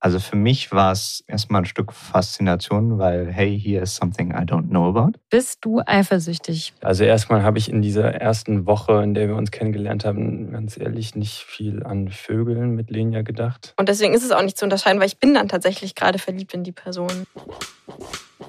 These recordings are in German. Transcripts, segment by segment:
Also für mich war es erstmal ein Stück Faszination, weil, hey, here is something I don't know about. Bist du eifersüchtig? Also erstmal habe ich in dieser ersten Woche, in der wir uns kennengelernt haben, ganz ehrlich nicht viel an Vögeln mit Lenia gedacht. Und deswegen ist es auch nicht zu unterscheiden, weil ich bin dann tatsächlich gerade verliebt in die Person.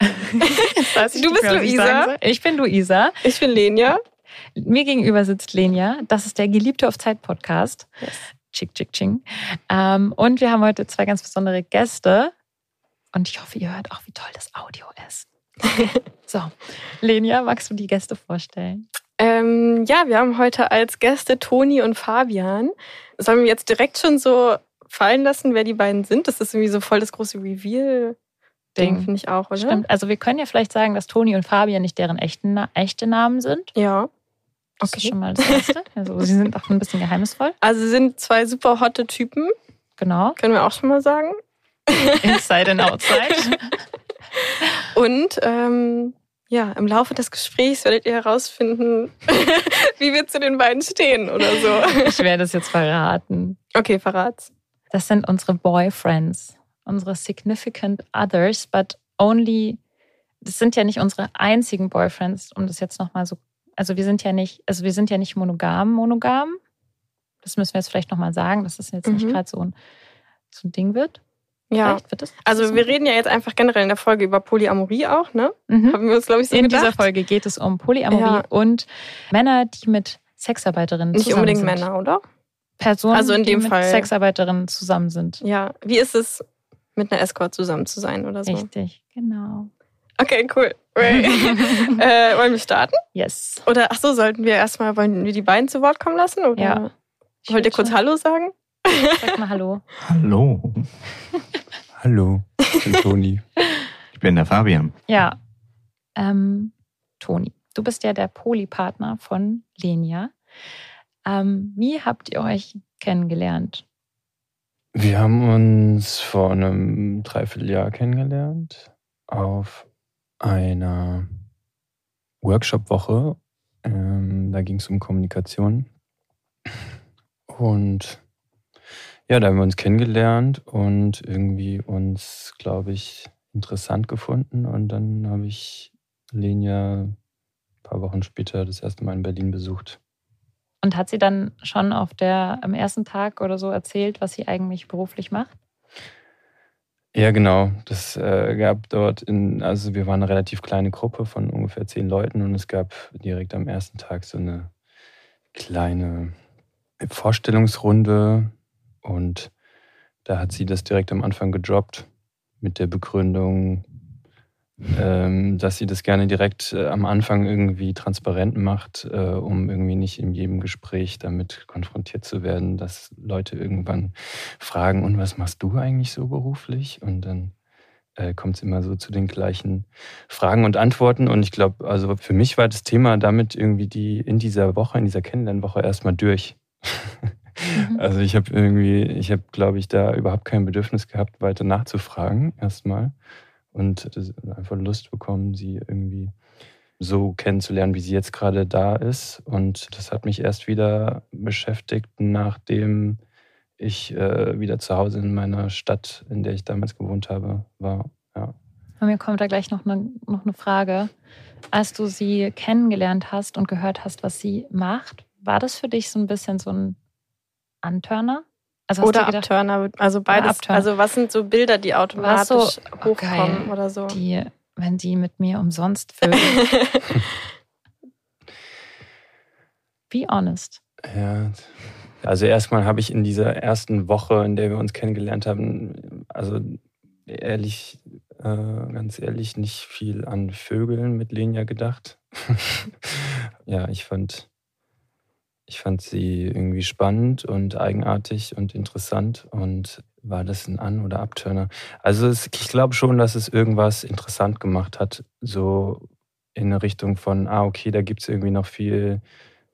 Du bist Luisa. Ich, ich bin Luisa. Ich bin Lenia. Mir gegenüber sitzt Lenia. Das ist der Geliebte auf Zeit Podcast. Yes. Chick, chick, ching. Ähm, und wir haben heute zwei ganz besondere Gäste. Und ich hoffe, ihr hört auch, wie toll das Audio ist. so, Lenia, magst du die Gäste vorstellen? Ähm, ja, wir haben heute als Gäste Toni und Fabian. Sollen wir jetzt direkt schon so fallen lassen, wer die beiden sind? Das ist irgendwie so voll das große Reveal. Ding, finde ich auch, oder? Stimmt. Also wir können ja vielleicht sagen, dass Toni und Fabian nicht deren echten, echte Namen sind. Ja. Das okay. ist schon mal das Erste. Also sie sind auch ein bisschen geheimnisvoll. Also sie sind zwei super hotte Typen. Genau. Können wir auch schon mal sagen. Inside and outside. und ähm, ja, im Laufe des Gesprächs werdet ihr herausfinden, wie wir zu den beiden stehen oder so. Ich werde es jetzt verraten. Okay, verrat's. Das sind unsere Boyfriends, unsere significant others, but only. Das sind ja nicht unsere einzigen Boyfriends, um das jetzt nochmal so. Also wir sind ja nicht, also wir sind ja nicht monogam, monogam. Das müssen wir jetzt vielleicht nochmal sagen, dass das jetzt mhm. nicht gerade so ein, so ein Ding wird. Ja, das, also wir reden ja jetzt einfach generell in der Folge über Polyamorie auch, ne? Mhm. Haben wir uns, glaube ich, so In gedacht. dieser Folge geht es um Polyamorie Ja. und Männer, die mit Sexarbeiterinnen Nicht zusammen unbedingt sind. Männer, oder? Personen, Also in die dem mit Fall- Sexarbeiterinnen zusammen sind. Ja. Wie ist es, mit einer Escort zusammen zu sein oder so? Richtig, genau. Okay, cool. Äh, wollen wir starten? Yes. Oder ach so, sollten wir erstmal, wollen wir die beiden zu Wort kommen lassen? Oder Ja. Ich wollt ihr kurz schon- Hallo sagen? Sag mal Hallo. Hallo, Hallo, ich bin Toni. ich bin der Fabian. Ja, ähm, Toni, du bist ja der Polypartner von Lenia. Ähm, wie habt ihr euch kennengelernt? Wir haben uns vor einem Dreivierteljahr kennengelernt auf einer Workshop-Woche. Ähm, da ging es um Kommunikation. Und ja, da haben wir uns kennengelernt und irgendwie uns, glaube ich, interessant gefunden. Und dann habe ich Lenia ein paar Wochen später das erste Mal in Berlin besucht. Und hat sie dann schon auf der, am ersten Tag oder so erzählt, was sie eigentlich beruflich macht? Ja, genau. Das äh, gab dort in, also wir waren eine relativ kleine Gruppe von ungefähr zehn Leuten und es gab direkt am ersten Tag so eine kleine Vorstellungsrunde und da hat sie das direkt am Anfang gedroppt mit der Begründung, ähm, dass sie das gerne direkt äh, am Anfang irgendwie transparent macht, äh, um irgendwie nicht in jedem Gespräch damit konfrontiert zu werden, dass Leute irgendwann fragen, und was machst du eigentlich so beruflich? Und dann äh, kommt es immer so zu den gleichen Fragen und Antworten. Und ich glaube, also für mich war das Thema damit irgendwie die in dieser Woche, in dieser Kennenlernwoche erstmal durch. Mhm. Also ich habe irgendwie, ich habe, glaube ich, da überhaupt kein Bedürfnis gehabt, weiter nachzufragen erstmal und einfach Lust bekommen, sie irgendwie so kennenzulernen, wie sie jetzt gerade da ist. Und das hat mich erst wieder beschäftigt, nachdem ich äh, wieder zu Hause in meiner Stadt, in der ich damals gewohnt habe, war. Ja. Und mir kommt da gleich noch eine, noch eine Frage. Als du sie kennengelernt hast und gehört hast, was sie macht, war das für dich so ein bisschen so ein Antörner? Also hast Oder du gedacht, Abturner. Also beides. Abturner. Also was sind so Bilder, die automatisch so- hochkommen geil. oder so? die, wenn die mit mir umsonst vögeln? Be honest. Ja, Also erstmal habe ich in dieser ersten Woche, in der wir uns kennengelernt haben, also ehrlich, äh, ganz ehrlich, nicht viel an Vögeln mit Lenia gedacht. ja, ich fand, ich fand sie irgendwie spannend und eigenartig und interessant und war das ein An- oder Abturner? Also es, ich glaube schon, dass es irgendwas interessant gemacht hat, so in eine Richtung von, ah, okay, da gibt es irgendwie noch viel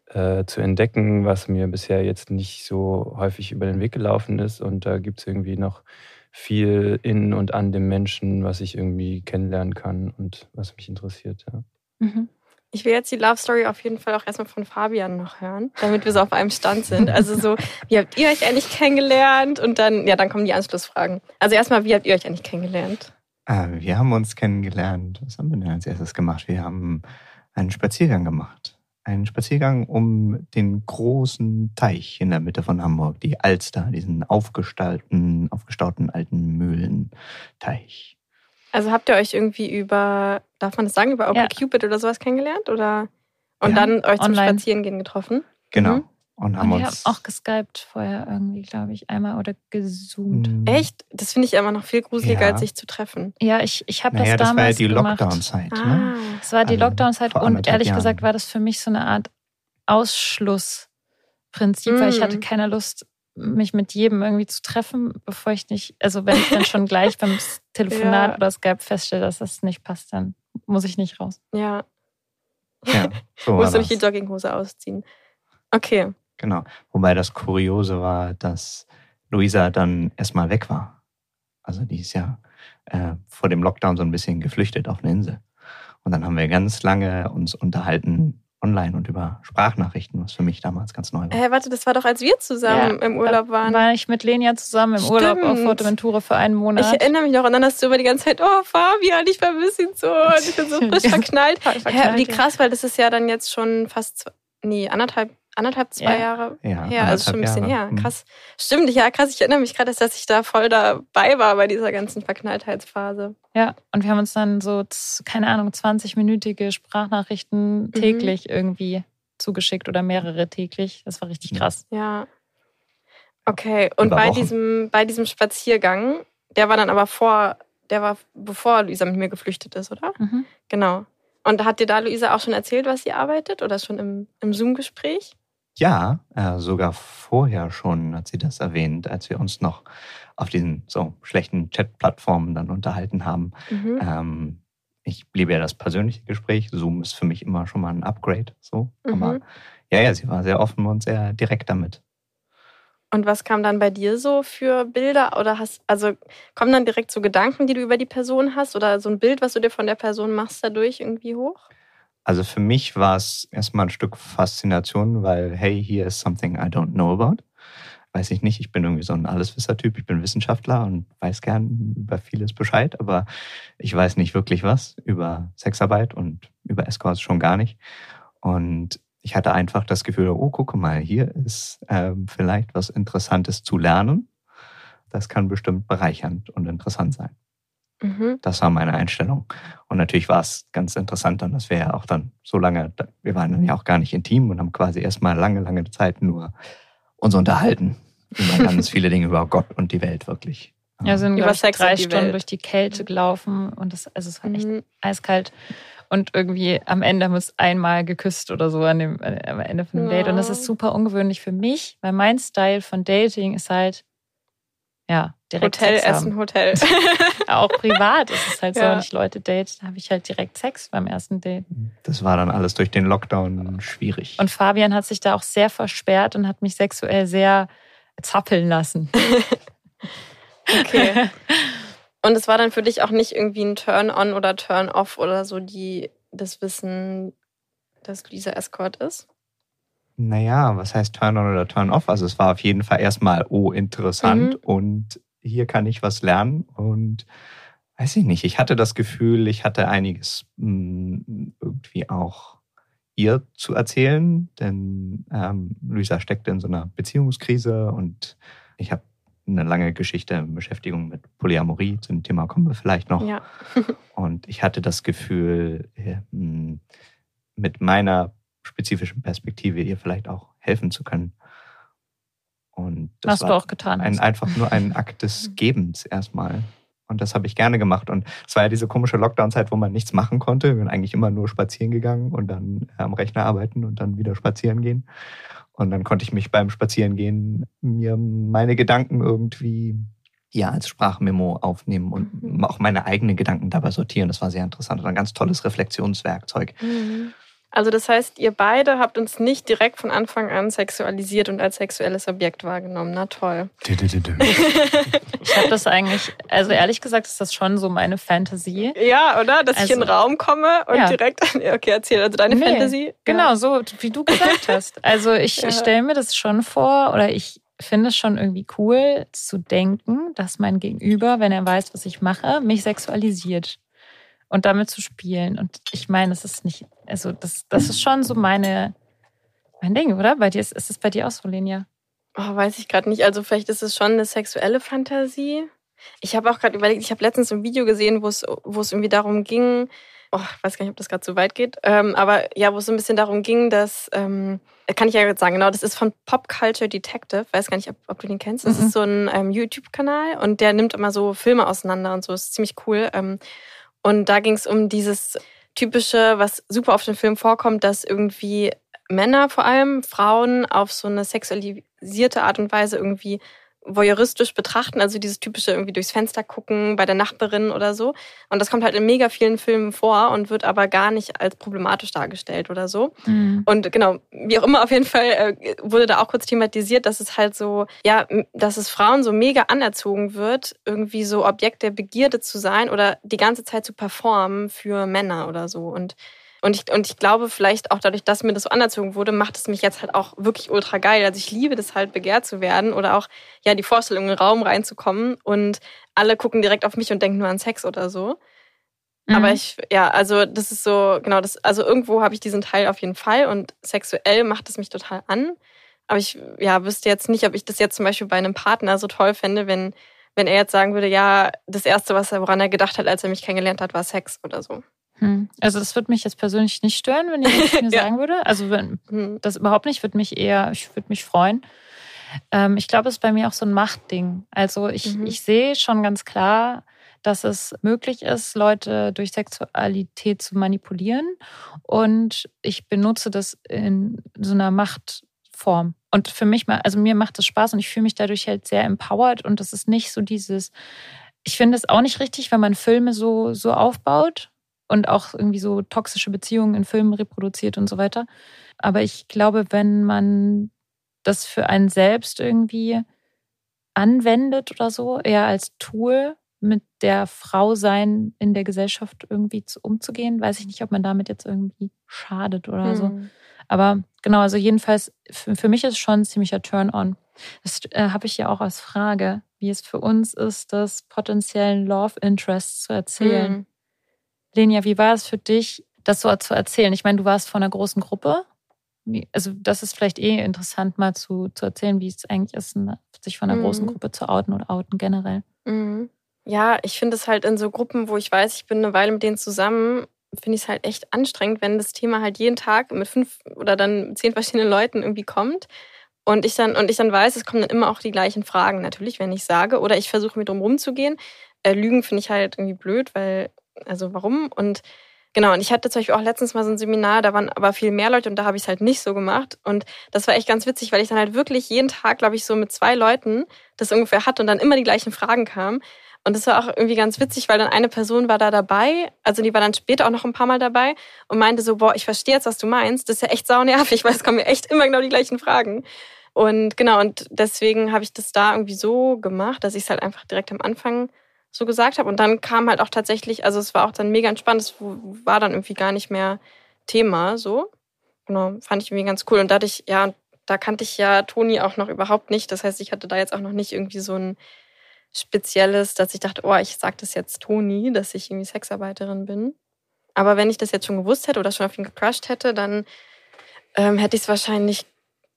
äh, zu entdecken, was mir bisher jetzt nicht so häufig über den Weg gelaufen ist. Und da gibt es irgendwie noch viel in und an dem Menschen, was ich irgendwie kennenlernen kann und was mich interessiert. Ja. Mhm. Ich will jetzt die Love Story auf jeden Fall auch erstmal von Fabian noch hören, damit wir so auf einem Stand sind. Also so, wie habt ihr euch eigentlich kennengelernt? Und dann, ja, dann kommen die Anschlussfragen. Also erstmal, wie habt ihr euch eigentlich kennengelernt? Äh, wir haben uns kennengelernt. Was haben wir denn als erstes gemacht? Wir haben einen Spaziergang gemacht. Einen Spaziergang um den großen Teich in der Mitte von Hamburg, die Alster, diesen aufgestauten alten Mühlenteich. Also habt ihr euch irgendwie über, darf man das sagen, über Ja. OpenCupid oder sowas kennengelernt? Oder und Ja. dann euch zum Online. Spazierengehen getroffen? Genau. Mhm. Und haben Und wir haben uns auch geskypt vorher irgendwie, glaube ich, einmal oder gezoomt. Mm, Echt? Das finde ich immer noch viel gruseliger, Ja. als sich zu treffen. Ja, ich, ich habe Naja, das das war ja damals die. Lockdown-Zeit. Ah. Ne? Es war die Also Lockdown-Zeit und ehrlich Jahren. gesagt war das für mich so eine Art Ausschlussprinzip, weil ich Mm. hatte keine Lust, mich mit jedem irgendwie zu treffen, bevor ich nicht, also wenn ich dann schon gleich beim Telefonat Ja. oder Skype feststelle, dass das nicht passt, dann muss ich nicht raus. Ja, Ja, so musst du nicht die. Jogginghose ausziehen. Okay. Genau. Wobei das Kuriose war, dass Luisa dann erstmal weg war. Also die ist ja äh, vor dem Lockdown so ein bisschen geflüchtet auf eine Insel. Und dann haben wir ganz lange uns unterhalten online und über Sprachnachrichten, was für mich damals ganz neu war. Hä, warte, das war doch, als wir zusammen im Urlaub waren. War ich mit Lenia zusammen im Urlaub auf Stimmt. Fuerteventura für einen Monat. Ich erinnere mich noch und dann hast du immer die ganze Zeit, oh Fabian, ich vermisse ihn so und ich bin so frisch verknallt. Verknallt, Hä, wie ja. krass, weil das ist ja dann jetzt schon fast, nee, anderthalb, anderthalb, zwei Ja. Jahre Ja, her, also schon ein bisschen anderthalb her. Jahre. Hm. Krass. Stimmt, ja, krass. Ich erinnere mich gerade, dass ich da voll dabei war bei dieser ganzen Verknalltheitsphase. Ja, und wir haben uns dann so, keine Ahnung, 20-minütige Sprachnachrichten Mhm. täglich irgendwie zugeschickt oder mehrere täglich. Das war richtig krass. Ja. Okay, und Über bei Wochen. diesem, bei diesem Spaziergang, der war dann aber vor, der war bevor Luisa mit mir geflüchtet ist, oder? Mhm. Genau. Und hat dir da Luisa auch schon erzählt, was sie arbeitet oder schon im, im Zoom-Gespräch? Ja, äh, sogar vorher schon hat sie das erwähnt, als wir uns noch auf diesen so schlechten Chat-Plattformen dann unterhalten haben. Mhm. Ähm, ich liebe ja das persönliche Gespräch. Zoom ist für mich immer schon mal ein Upgrade. So. Aber Mhm. ja, ja, sie war sehr offen und sehr direkt damit. Und was kam dann bei dir so für Bilder? Oder hast, also kommen dann direkt so Gedanken, die du über die Person hast? Oder so ein Bild, was du dir von der Person machst, dadurch irgendwie hoch? Also für mich war es erstmal ein Stück Faszination, weil, hey, here is something I don't know about. Weiß ich nicht, ich bin irgendwie so ein Alleswisser-Typ, ich bin Wissenschaftler und weiß gern über vieles Bescheid, aber ich weiß nicht wirklich was über Sexarbeit und über Escorts schon gar nicht. Und ich hatte einfach das Gefühl, oh, gucke mal, hier ist ähm, vielleicht was Interessantes zu lernen. Das kann bestimmt bereichernd und interessant sein. Mhm. Das war meine Einstellung. Und natürlich war es ganz interessant dann, dass wir ja auch dann so lange, wir waren dann ja auch gar nicht intim und haben quasi erstmal lange, lange Zeit nur uns unterhalten über ganz viele Dinge über Gott und die Welt wirklich. Ja, sind Über Sex drei Stunden Welt. durch die Kälte gelaufen und das, also es war echt Mhm. eiskalt. Und irgendwie am Ende haben wir uns einmal geküsst oder so an dem, äh, am Ende von dem Date. Und das ist super ungewöhnlich für mich, weil mein Style von Dating ist halt, ja, direkt Hotel, Sex Essen, haben. Hotel. Auch privat ist es halt so, Ja. wenn ich Leute date, da habe ich halt direkt Sex beim ersten Date. Das war dann alles durch den Lockdown schwierig. Und Fabian hat sich da auch sehr versperrt und hat mich sexuell sehr zappeln lassen. Okay. Und es war dann für dich auch nicht irgendwie ein Turn-on oder Turn-off oder so, die das Wissen, dass Lisa Escort ist? Naja, was heißt Turn on oder Turn off? Also es war auf jeden Fall erstmal, oh, interessant Mhm. und hier kann ich was lernen und weiß ich nicht, ich hatte das Gefühl, ich hatte einiges mh, irgendwie auch ihr zu erzählen, denn ähm, Luisa steckte in so einer Beziehungskrise und ich habe eine lange Geschichte Beschäftigung mit Polyamorie. Zu dem Thema kommen wir vielleicht noch. Ja. Und ich hatte das Gefühl, äh, mh, mit meiner spezifischen Perspektive ihr vielleicht auch helfen zu können. Und das Was war du auch getan ein, hast. einfach nur ein Akt des Gebens erstmal. Und das habe ich gerne gemacht. Und es war ja diese komische Lockdown-Zeit, wo man nichts machen konnte. Wir sind eigentlich immer nur spazieren gegangen und dann äh, am Rechner arbeiten und dann wieder spazieren gehen. Und dann konnte ich mich beim Spazierengehen mir meine Gedanken irgendwie ja als Sprachmemo aufnehmen und Mhm. auch meine eigenen Gedanken dabei sortieren. Das war sehr interessant und ein ganz tolles Reflexionswerkzeug. Also das heißt, ihr beide habt uns nicht direkt von Anfang an sexualisiert und als sexuelles Objekt wahrgenommen. Na toll. Ich habe das eigentlich, also ehrlich gesagt, ist das schon so meine Fantasie. Ja, oder? Dass ich in den Also- Raum komme und Ja. direkt. Okay, erzähl. Also deine Nee, Fantasie. Genau, so wie du gesagt hast. Also ich Ja. stelle mir das schon vor oder ich finde es schon irgendwie cool zu denken, dass mein Gegenüber, wenn er weiß, was ich mache, mich sexualisiert und damit zu spielen. Und ich meine, das ist nicht, also das, das ist schon so meine, mein Ding, oder? Bei dir ist, ist es bei dir auch so, Lenia? Oh, weiß ich gerade nicht. Also vielleicht ist es schon eine sexuelle Fantasie. Ich habe auch gerade überlegt, ich habe letztens ein Video gesehen, wo es, irgendwie darum ging, oh, ich weiß gar nicht, ob das gerade so weit geht, ähm, aber ja, wo es so ein bisschen darum ging, dass, ähm, kann ich ja jetzt sagen, genau, das ist von Pop Culture Detective, weiß gar nicht, ob, ob du den kennst. Das Mhm. ist so ein ähm, YouTube-Kanal und der nimmt immer so Filme auseinander und so, das ist ziemlich cool. Und da ging es um dieses typische, was super oft im Film vorkommt, dass irgendwie Männer vor allem Frauen auf so eine sexualisierte Art und Weise irgendwie voyeuristisch betrachten, also dieses typische irgendwie durchs Fenster gucken bei der Nachbarin oder so. Und das kommt halt in mega vielen Filmen vor und wird aber gar nicht als problematisch dargestellt oder so. Und genau, wie auch immer, auf jeden Fall äh, wurde da auch kurz thematisiert, dass es halt so, ja, dass es Frauen so mega anerzogen wird, irgendwie so Objekt der Begierde zu sein oder die ganze Zeit zu performen für Männer oder so. Und und ich, und ich glaube, vielleicht auch dadurch, dass mir das so anerzogen wurde, macht es mich jetzt halt auch wirklich ultra geil. Also ich liebe das halt, begehrt zu werden oder auch, ja, die Vorstellung, in den Raum reinzukommen und alle gucken direkt auf mich und denken nur an Sex oder so. Mhm. Aber ich, ja, also das ist so, genau, das, also irgendwo habe ich diesen Teil auf jeden Fall und sexuell macht es mich total an. Aber ich, ja, wüsste jetzt nicht, ob ich das jetzt zum Beispiel bei einem Partner so toll fände, wenn, wenn er jetzt sagen würde, ja, das Erste, was er, woran er gedacht hat, als er mich kennengelernt hat, war Sex oder so. Hm. Also das würde mich jetzt persönlich nicht stören, wenn jemand das mir Ja. sagen würde. Also wenn Hm. das überhaupt nicht, würde mich eher, ich würde mich freuen. Ähm, ich glaube, es ist bei mir auch so ein Machtding. Also ich, Mhm. ich sehe schon ganz klar, dass es möglich ist, Leute durch Sexualität zu manipulieren. Und ich benutze das in so einer Machtform. Und für mich, also mir macht das Spaß und ich fühle mich dadurch halt sehr empowered. Und das ist nicht so dieses, ich finde es auch nicht richtig, wenn man Filme so, so aufbaut und auch irgendwie so toxische Beziehungen in Filmen reproduziert und so weiter. Aber ich glaube, wenn man das für einen selbst irgendwie anwendet oder so, eher als Tool mit der Frau sein in der Gesellschaft irgendwie zu, umzugehen, weiß ich nicht, ob man damit jetzt irgendwie schadet oder so. Hm. Aber genau, also jedenfalls für, für mich ist es schon ein ziemlicher Turn-on. Das äh, habe ich ja auch als Frage, wie es für uns ist, das potenziellen Love Interest zu erzählen. Hm. Lenia, wie war es für dich, das so zu erzählen? Ich meine, du warst vor einer großen Gruppe. Also das ist vielleicht eh interessant, mal zu, zu erzählen, wie es eigentlich ist, ne, sich von einer Mhm. großen Gruppe zu outen oder outen generell. Mhm. Ja, ich finde es halt in so Gruppen, wo ich weiß, ich bin eine Weile mit denen zusammen, finde ich es halt echt anstrengend, wenn das Thema halt jeden Tag mit fünf oder dann zehn verschiedenen Leuten irgendwie kommt. Und ich dann, und ich dann weiß, es kommen dann immer auch die gleichen Fragen, natürlich, wenn ich sage. Oder ich versuche mir drum rumzugehen. Äh, Lügen finde ich halt irgendwie blöd, weil, also warum? Und genau, und ich hatte zum Beispiel auch letztens mal so ein Seminar, da waren aber viel mehr Leute und da habe ich es halt nicht so gemacht. Und das war echt ganz witzig, weil ich dann halt wirklich jeden Tag, glaube ich, so mit zwei Leuten das ungefähr hatte und dann immer die gleichen Fragen kamen. Und das war auch irgendwie ganz witzig, weil dann eine Person war da dabei, also die war dann später auch noch ein paar Mal dabei und meinte so, boah, ich verstehe jetzt, was du meinst. Das ist ja echt saunervig, weil es kommen mir echt immer genau die gleichen Fragen. Und genau, und deswegen habe ich das da irgendwie so gemacht, dass ich es halt einfach direkt am Anfang so gesagt habe. Und dann kam halt auch tatsächlich, also es war auch dann mega entspannt, es war dann irgendwie gar nicht mehr Thema so. Genau, fand ich irgendwie ganz cool. Und dadurch, ja, da kannte ich ja Toni auch noch überhaupt nicht. Das heißt, ich hatte da jetzt auch noch nicht irgendwie so ein Spezielles, dass ich dachte, oh, ich sag das jetzt Toni, dass ich irgendwie Sexarbeiterin bin. Aber wenn ich das jetzt schon gewusst hätte oder schon auf ihn gecrushed hätte, dann ähm, hätte ich es wahrscheinlich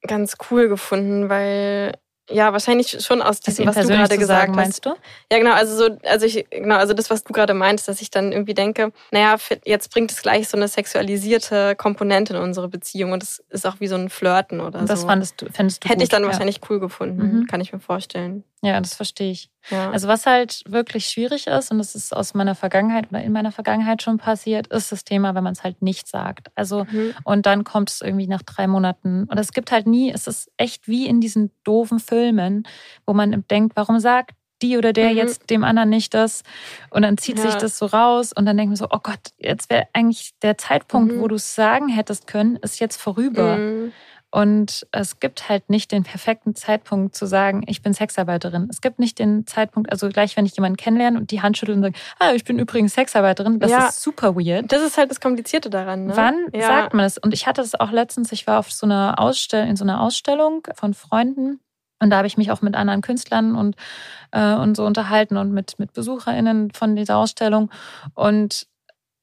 ganz cool gefunden, weil Ja, wahrscheinlich schon aus Das diesem, was du gerade gesagt sagen, hast. meinst du? Ja, genau, also so, also ich, genau, also das, was du gerade meintest, dass ich dann irgendwie denke, naja, jetzt bringt es gleich so eine sexualisierte Komponente in unsere Beziehung und das ist auch wie so ein Flirten oder Und das so. fandest du, fändest du Hätte gut. ich dann ja. wahrscheinlich cool gefunden, Mhm. kann ich mir vorstellen. Ja, das verstehe ich. Ja. Also was halt wirklich schwierig ist, und das ist aus meiner Vergangenheit oder in meiner Vergangenheit schon passiert, ist das Thema, wenn man es halt nicht sagt. Also Mhm. und dann kommt es irgendwie nach drei Monaten. Und es gibt halt nie, es ist echt wie in diesen doofen Filmen, wo man denkt, warum sagt die oder der Mhm. jetzt dem anderen nicht das? Und dann zieht sich Ja. das so raus und dann denkt man so, oh Gott, jetzt wäre eigentlich der Zeitpunkt, Mhm. wo du es sagen hättest können, ist jetzt vorüber. Und es gibt halt nicht den perfekten Zeitpunkt zu sagen, ich bin Sexarbeiterin. Es gibt nicht den Zeitpunkt, also gleich, wenn ich jemanden kennenlerne und die Hand schüttle und sage, ah, ich bin übrigens Sexarbeiterin, das Ja. ist super weird. Das ist halt das Komplizierte daran. Ne? Wann ja. sagt man es? Und ich hatte es auch letztens, ich war auf so einer Ausstellung, in so einer Ausstellung von Freunden und da habe ich mich auch mit anderen Künstlern und, äh, und so unterhalten und mit, mit BesucherInnen von dieser Ausstellung. Und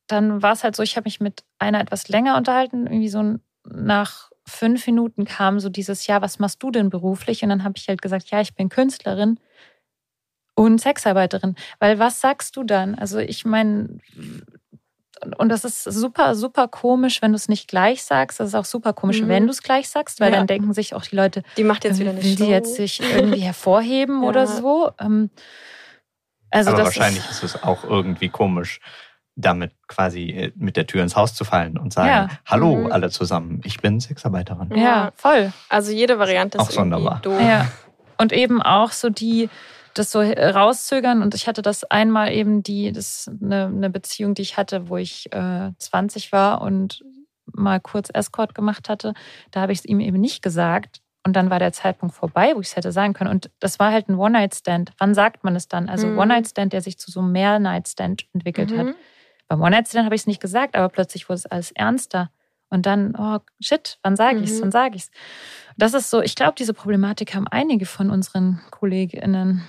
dann war es halt so, ich habe mich mit einer etwas länger unterhalten, irgendwie so nach fünf Minuten kam so dieses, ja, was machst du denn beruflich? Und dann habe ich halt gesagt, ja, ich bin Künstlerin und Sexarbeiterin. Weil was sagst du dann? Also ich meine, und- das ist super, super komisch, wenn du es nicht gleich sagst. Das ist auch super komisch, Mhm. wenn du es gleich sagst, weil Ja. dann denken sich auch die Leute, Die macht jetzt wieder eine will Show. die jetzt sich irgendwie hervorheben Ja. oder so. Ähm, Also Aber das wahrscheinlich ist, ist es auch irgendwie komisch, damit quasi äh, mit der Tür ins Haus zu fallen und sagen, Ja. hallo Mhm. alle zusammen, ich bin Sexarbeiterin. ja, voll. Also jede Variante Auch ist irgendwie sonderbar. doof. Ja. Und eben auch so die, das so rauszögern. Und ich hatte das einmal eben die, das eine, eine Beziehung, die ich hatte, wo ich äh, 20 war und mal kurz Escort gemacht hatte. Da habe ich es ihm eben nicht gesagt. Und dann war der Zeitpunkt vorbei, wo ich es hätte sagen können. Und das war halt ein One-Night-Stand. Wann sagt man es dann? Also Mhm. One-Night-Stand, der sich zu so einem Mehr-Night-Stand entwickelt hat. Beim One-Night-Stand habe ich es nicht gesagt, aber plötzlich wurde es alles ernster. Und dann, oh shit, wann sage ich es? Mhm. Wann sage ich es? Das ist so, ich glaube, diese Problematik haben einige von unseren KollegInnen.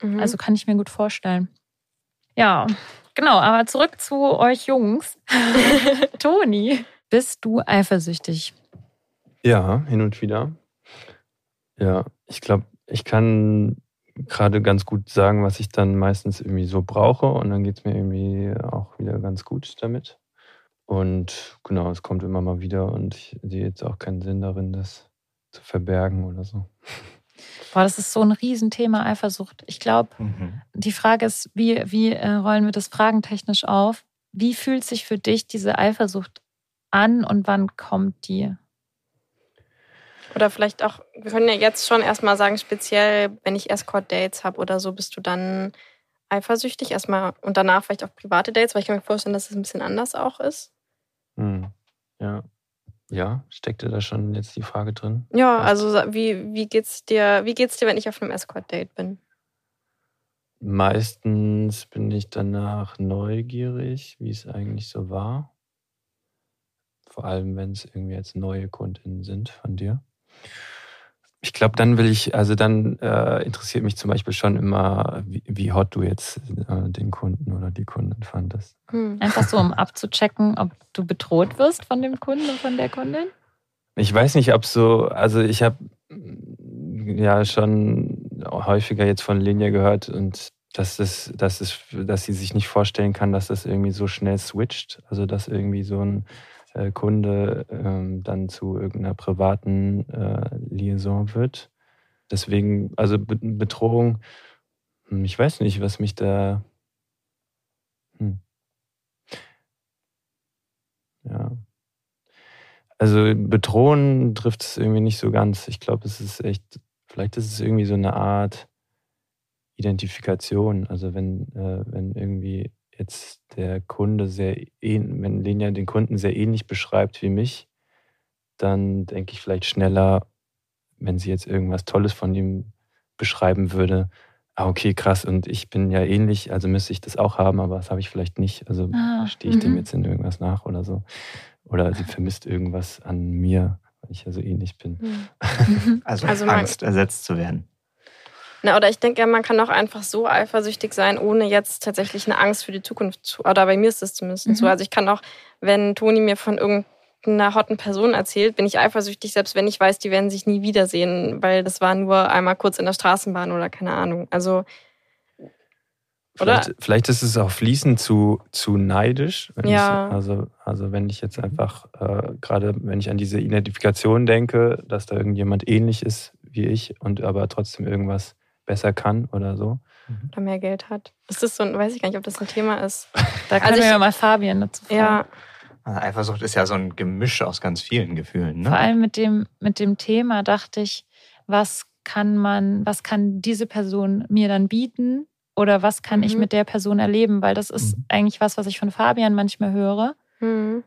Mhm. Also kann ich mir gut vorstellen. Ja, genau, aber zurück zu euch Jungs. Toni, bist du eifersüchtig? Ja, hin und wieder. Ja, ich glaube, ich kann gerade ganz gut sagen, was ich dann meistens irgendwie so brauche und dann geht es mir irgendwie auch wieder ganz gut damit. Und genau, es kommt immer mal wieder und ich sehe jetzt auch keinen Sinn darin, das zu verbergen oder so. Boah, das ist so ein Riesenthema Eifersucht. Ich glaube, Mhm. die Frage ist, wie, wie äh, rollen wir das fragentechnisch auf? Wie fühlt sich für dich diese Eifersucht an und wann kommt die? Oder vielleicht auch, wir können ja jetzt schon erstmal sagen, speziell, wenn ich Escort-Dates habe oder so, bist du dann eifersüchtig erstmal und danach vielleicht auch private Dates, weil ich kann mir vorstellen, dass es ein bisschen anders auch ist. Hm. Ja. Ja, steckte da schon jetzt die Frage drin? Ja, also wie, wie geht's dir, wie geht's dir, wenn ich auf einem Escort-Date bin? Meistens bin ich danach neugierig, wie es eigentlich so war. Vor allem, wenn es irgendwie jetzt neue Kundinnen sind von dir. Ich glaube, dann will ich, also dann äh, interessiert mich zum Beispiel schon immer, wie, wie hot du jetzt äh, den Kunden oder die Kundin fandest. Hm. Einfach so, um abzuchecken, ob du bedroht wirst von dem Kunden und von der Kundin? Ich weiß nicht, ob so, also ich habe ja schon häufiger jetzt von Linie gehört und dass es, dass es, dass sie sich nicht vorstellen kann, dass das irgendwie so schnell switcht. Also dass irgendwie so ein äh, Kunde ähm, dann zu irgendeiner privaten äh, Liaison wird. Deswegen, also Be Bedrohung, hm, ich weiß nicht, was mich da. Hm. Ja. Also bedrohen trifft es irgendwie nicht so ganz. Ich glaube, es ist echt, vielleicht ist es irgendwie so eine Art Identifikation. Also wenn, äh, wenn irgendwie jetzt der Kunde sehr, ähn- wenn Lenia den Kunden sehr ähnlich beschreibt wie mich, dann denke ich vielleicht schneller, wenn sie jetzt irgendwas Tolles von ihm beschreiben würde, ah, okay, krass, und ich bin ja ähnlich, also müsste ich das auch haben, aber das habe ich vielleicht nicht. Also Ah, stehe ich dem mhm. jetzt in irgendwas nach oder so. Oder sie vermisst irgendwas an mir, weil ich ja so ähnlich bin. Hm. Also, Also man- Angst, ersetzt zu werden. Na, oder ich denke, man kann auch einfach so eifersüchtig sein, ohne jetzt tatsächlich eine Angst für die Zukunft zu. Oder bei mir ist das zumindest Mhm. so. Also ich kann auch, wenn Toni mir von irgend, einer hotten Person erzählt, bin ich eifersüchtig, selbst wenn ich weiß, die werden sich nie wiedersehen, weil das war nur einmal kurz in der Straßenbahn oder keine Ahnung. Also Vielleicht, vielleicht, ist es auch fließend zu, zu neidisch. ja. Ich, also, also wenn ich jetzt einfach, äh, gerade wenn ich an diese Identifikation denke, dass da irgendjemand ähnlich ist wie ich und aber trotzdem irgendwas besser kann oder so. Oder mehr Geld hat. Ist das so ein, weiß ich gar nicht, ob das ein Thema ist. Da können Also wir ich- ja mal Fabian dazu fragen. Ja, Also Eifersucht ist ja so ein Gemisch aus ganz vielen Gefühlen. Ne? Vor allem mit dem, mit dem Thema dachte ich, was kann man, was kann diese Person mir dann bieten? Oder was kann ich Mhm. mit der Person erleben? Weil das ist Mhm. eigentlich was, was ich von Fabian manchmal höre. hm.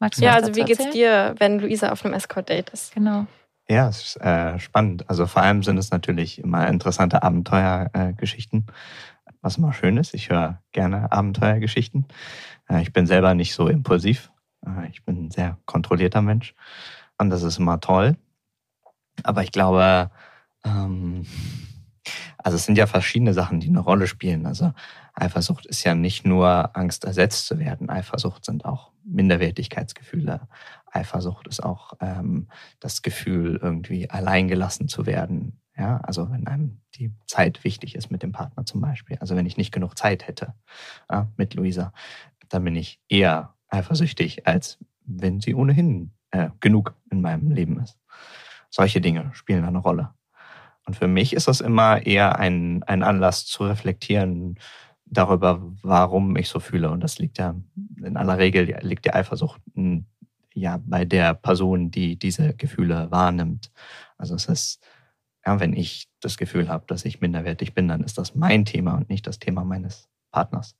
Magst du ja also wie geht's erzählen? dir, wenn Luisa auf einem Escort-Date ist? Genau. Ja, es ist äh, spannend. Also vor allem sind es natürlich immer interessante Abenteuergeschichten, äh, was immer schön ist. Ich höre gerne Abenteuergeschichten. Äh, ich bin selber nicht so impulsiv. Äh, ich bin ein sehr kontrollierter Mensch und das ist immer toll. Aber ich glaube, ähm, also es sind ja verschiedene Sachen, die eine Rolle spielen. Also Eifersucht ist ja nicht nur Angst, ersetzt zu werden. Eifersucht sind auch Minderwertigkeitsgefühle. Eifersucht ist auch ähm, das Gefühl, irgendwie alleingelassen zu werden. Ja, also wenn einem die Zeit wichtig ist mit dem Partner zum Beispiel. Also wenn ich nicht genug Zeit hätte ja, mit Luisa, dann bin ich eher eifersüchtig, als wenn sie ohnehin äh, genug in meinem Leben ist. Solche Dinge spielen eine Rolle. Und für mich ist das immer eher ein, ein Anlass zu reflektieren darüber, warum ich so fühle. Und das liegt ja in aller Regel liegt die Eifersucht ja bei der Person, die diese Gefühle wahrnimmt. Also es ist, ja, wenn ich das Gefühl habe, dass ich minderwertig bin, dann ist das mein Thema und nicht das Thema meines Partners.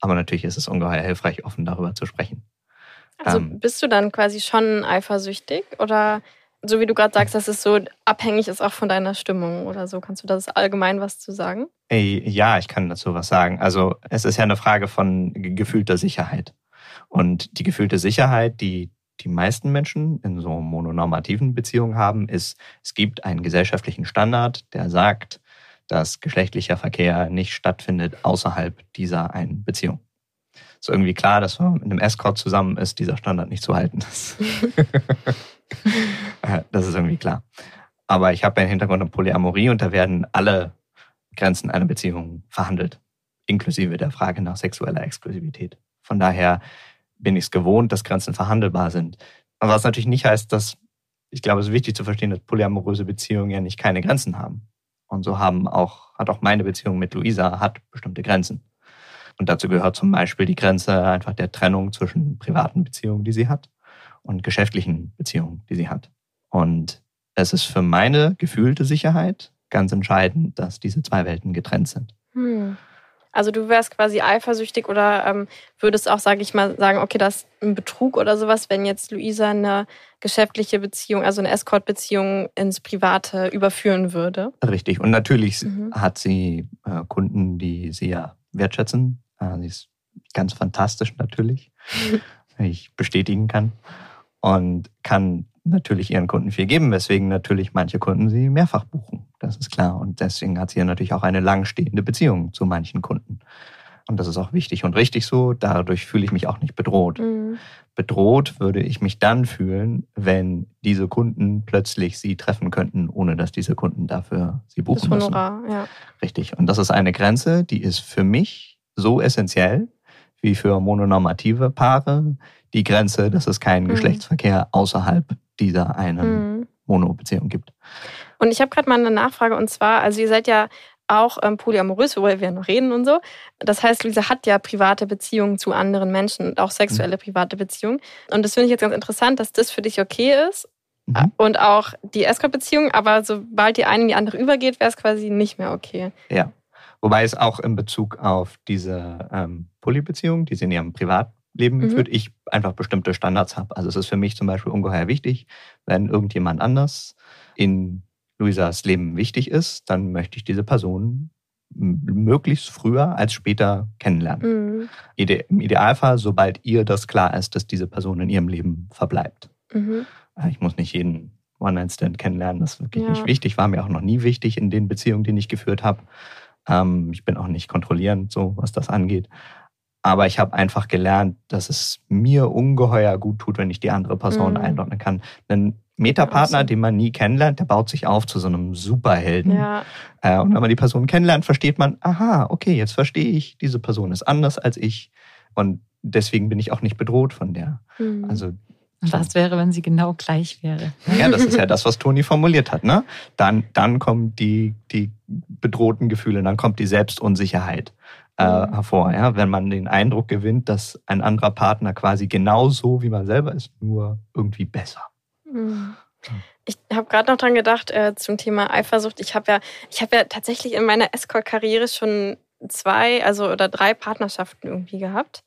Aber natürlich ist es ungeheuer hilfreich, offen darüber zu sprechen. Also Ähm. bist du dann quasi schon eifersüchtig oder so wie du gerade sagst, dass es so abhängig ist auch von deiner Stimmung oder so? Kannst du das allgemein was zu sagen? Ey, ja, ich kann dazu was sagen. Also es ist ja eine Frage von ge- gefühlter Sicherheit. Und die gefühlte Sicherheit, die die meisten Menschen in so mononormativen Beziehungen haben, ist, es gibt einen gesellschaftlichen Standard, der sagt, dass geschlechtlicher Verkehr nicht stattfindet außerhalb dieser einen Beziehung. Ist irgendwie klar, dass wenn man mit einem Escort zusammen ist, dieser Standard nicht zu halten ist. Äh, das ist irgendwie klar. Aber ich habe ja einen Hintergrund in Polyamorie und da werden alle Grenzen einer Beziehung verhandelt, inklusive der Frage nach sexueller Exklusivität. Von daher bin ich es gewohnt, dass Grenzen verhandelbar sind. Was natürlich nicht heißt, dass, ich glaube, es ist wichtig zu verstehen, dass polyamoröse Beziehungen ja nicht keine Grenzen haben. Und so haben auch, hat auch meine Beziehung mit Luisa hat bestimmte Grenzen. Und dazu gehört zum Beispiel die Grenze einfach der Trennung zwischen privaten Beziehungen, die sie hat, und geschäftlichen Beziehungen, die sie hat. Und es ist für meine gefühlte Sicherheit ganz entscheidend, dass diese zwei Welten getrennt sind. Hm. Also du wärst quasi eifersüchtig oder ähm, würdest auch, sage ich mal, sagen, okay, das ist ein Betrug oder sowas, wenn jetzt Luisa eine geschäftliche Beziehung, also eine Escort-Beziehung ins Private überführen würde. Richtig. Und natürlich Mhm. hat sie äh, Kunden, die sie ja wertschätzen. Äh, sie ist ganz fantastisch natürlich, wenn ich bestätigen kann. Und kann natürlich ihren Kunden viel geben, weswegen natürlich manche Kunden sie mehrfach buchen. Das ist klar. Und deswegen hat sie ja natürlich auch eine langstehende Beziehung zu manchen Kunden. Und das ist auch wichtig und richtig so. Dadurch fühle ich mich auch nicht bedroht. Mhm. Bedroht würde ich mich dann fühlen, wenn diese Kunden plötzlich sie treffen könnten, ohne dass diese Kunden dafür sie Das buchen müssen. Honorar, ja. Richtig. Und das ist eine Grenze, die ist für mich so essentiell wie für mononormative Paare die Grenze, dass es keinen Mhm. Geschlechtsverkehr außerhalb dieser einen Mhm. Monobeziehung gibt. Und ich habe gerade mal eine Nachfrage und zwar, also ihr seid ja auch ähm, polyamorös, worüber wir noch reden und so. Das heißt, Luisa hat ja private Beziehungen zu anderen Menschen und auch sexuelle private Beziehungen. Und das finde ich jetzt ganz interessant, dass das für dich okay ist Mhm. und auch die Escort-Beziehung, aber sobald die eine in die andere übergeht, wäre es quasi nicht mehr okay. Ja. Wobei es auch in Bezug auf diese ähm, Polybeziehung, die sie in ihrem Privatleben Mhm. führt, ich einfach bestimmte Standards habe. Also es ist für mich zum Beispiel ungeheuer wichtig, wenn irgendjemand anders in Luisas Leben wichtig ist, dann möchte ich diese Person möglichst früher als später kennenlernen. Mhm. Ide Im Idealfall, sobald ihr das klar ist, dass diese Person in ihrem Leben verbleibt. Mhm. Äh, Ich muss nicht jeden One-Night-Stand kennenlernen, das ist wirklich Ja. nicht wichtig, war mir auch noch nie wichtig in den Beziehungen, die ich geführt habe. Ähm, ich bin auch nicht kontrollierend, so was das angeht. Aber ich habe einfach gelernt, dass es mir ungeheuer gut tut, wenn ich die andere Person Mhm. einordnen kann. Ein Metapartner, Awesome. den man nie kennenlernt, der baut sich auf zu so einem Superhelden. Ja. Äh, und wenn man die Person kennenlernt, versteht man, aha, okay, jetzt verstehe ich, diese Person ist anders als ich. Und deswegen bin ich auch nicht bedroht von der. Mhm. Also, Und was wäre, wenn sie genau gleich wäre? ja, das ist ja das, was Toni formuliert hat. Ne? Dann, dann kommen die, die bedrohten Gefühle, dann kommt die Selbstunsicherheit äh, Mhm. hervor. Ja? Wenn man den Eindruck gewinnt, dass ein anderer Partner quasi genauso wie man selber ist, nur irgendwie besser. Mhm. Ich habe gerade noch dran gedacht äh, zum Thema Eifersucht. Ich habe ja, ich habe ja tatsächlich in meiner Escort-Karriere schon zwei, also oder drei Partnerschaften irgendwie gehabt,